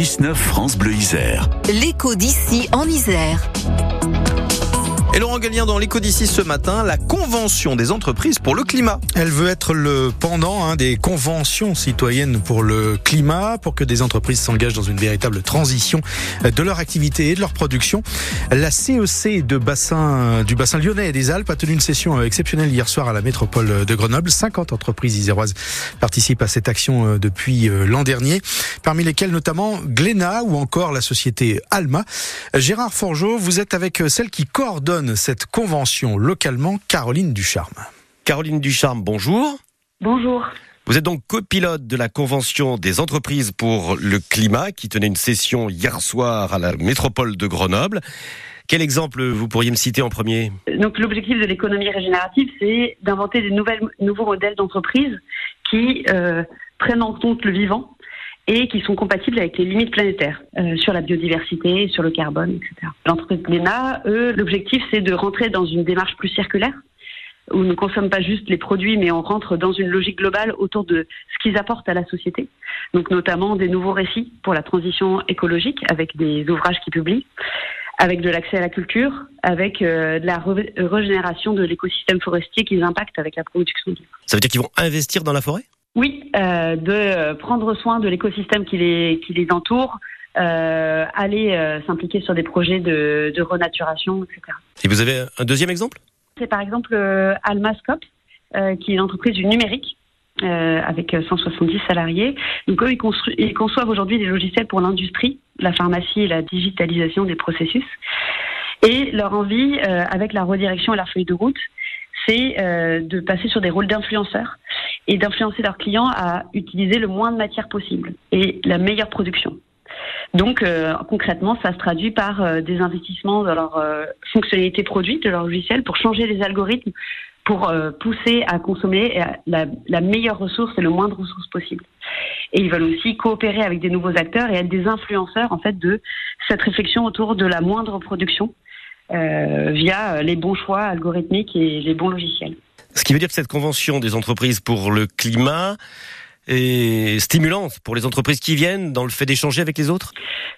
6-9 France Bleu Isère. L'écho d'ici en Isère. Et Laurent Gallien dans l'écho d'ici ce matin, la Convention des entreprises pour le climat. Elle veut être le pendant hein, des conventions citoyennes pour le climat, pour que des entreprises s'engagent dans une véritable transition de leur activité et de leur production. La CEC de bassin, du bassin lyonnais et des Alpes a tenu une session exceptionnelle hier soir à la métropole de Grenoble. 50 entreprises iséroises participent à cette action euh, depuis euh, l'an dernier, parmi lesquelles notamment Glénat ou encore la société Alma. Gérard Forgeau, vous êtes avec celle qui coordonne cette convention localement, Caroline Ducharme. Caroline Ducharme, bonjour. Bonjour. Vous êtes donc copilote de la Convention des entreprises pour le climat qui tenait une session hier soir à la métropole de Grenoble. Quel exemple vous pourriez me citer en premier? Donc l'objectif de l'économie régénérative, c'est d'inventer des nouvelles, nouveaux modèles d'entreprise qui euh, prennent en compte le vivant et qui sont compatibles avec les limites planétaires euh, sur la biodiversité, sur le carbone, etc. L'entreprise Glénat, eux, l'objectif c'est de rentrer dans une démarche plus circulaire où on ne consomme pas juste les produits, mais on rentre dans une logique globale autour de ce qu'ils apportent à la société. Donc notamment des nouveaux récits pour la transition écologique avec des ouvrages qu'ils publient, avec de l'accès à la culture, avec euh, de la régénération de l'écosystème forestier qu'ils impactent avec la production Ça veut dire qu'ils vont investir dans la forêt? Oui, euh, de prendre soin de l'écosystème qui les, qui les entoure, euh, aller euh, s'impliquer sur des projets de, de, renaturation, etc. Et vous avez un deuxième exemple? C'est par exemple euh, Almascope, euh, qui est une entreprise du numérique. avec 170 salariés. Donc eux, ils, ils conçoivent aujourd'hui des logiciels pour l'industrie, la pharmacie et la digitalisation des processus. Et leur envie, avec la redirection et la feuille de route, c'est de passer sur des rôles d'influenceurs et d'influencer leurs clients à utiliser le moins de matière possible et la meilleure production. Donc euh, concrètement, ça se traduit par euh, des investissements dans leur euh, fonctionnalité produite de leur logiciel pour changer les algorithmes, pour euh, pousser à consommer la, la, meilleure ressource et le moins de ressources possible. Et ils veulent aussi coopérer avec des nouveaux acteurs et être des influenceurs en fait de cette réflexion autour de la moindre production via les bons choix algorithmiques et les bons logiciels. Ce qui veut dire que cette convention des entreprises pour le climat est stimulante pour les entreprises qui viennent dans le fait d'échanger avec les autres?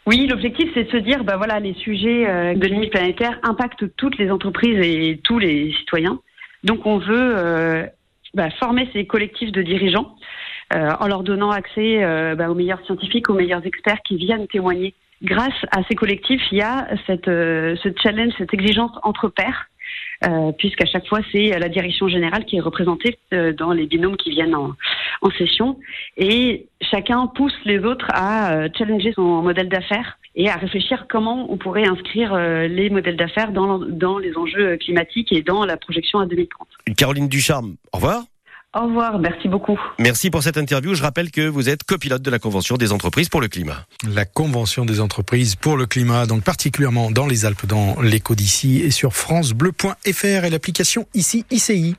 Oui, l'objectif c'est de se dire, bah voilà, les sujets euh, de limite planétaire impactent toutes les entreprises et tous les citoyens. Donc on veut euh, bah, former ces collectifs de dirigeants euh, en leur donnant accès bah, aux meilleurs scientifiques, aux meilleurs experts qui viennent témoigner. Grâce à ces collectifs, il y a cette, ce challenge, cette exigence entre pairs euh, puisqu'à chaque fois c'est la direction générale qui est représentée euh, dans les binômes qui viennent en, session et chacun pousse les autres à euh, challenger son modèle d'affaires et à réfléchir comment on pourrait inscrire euh, les modèles d'affaires dans, dans les enjeux climatiques et dans la projection à 2030. Caroline Ducharme, au revoir. Au revoir, merci beaucoup. Merci pour cette interview. Je rappelle que vous êtes copilote de la Convention des entreprises pour le climat. La Convention des entreprises pour le climat, donc particulièrement dans les Alpes, dans l'écho d'ici et sur francebleu.fr et l'application ici ICI.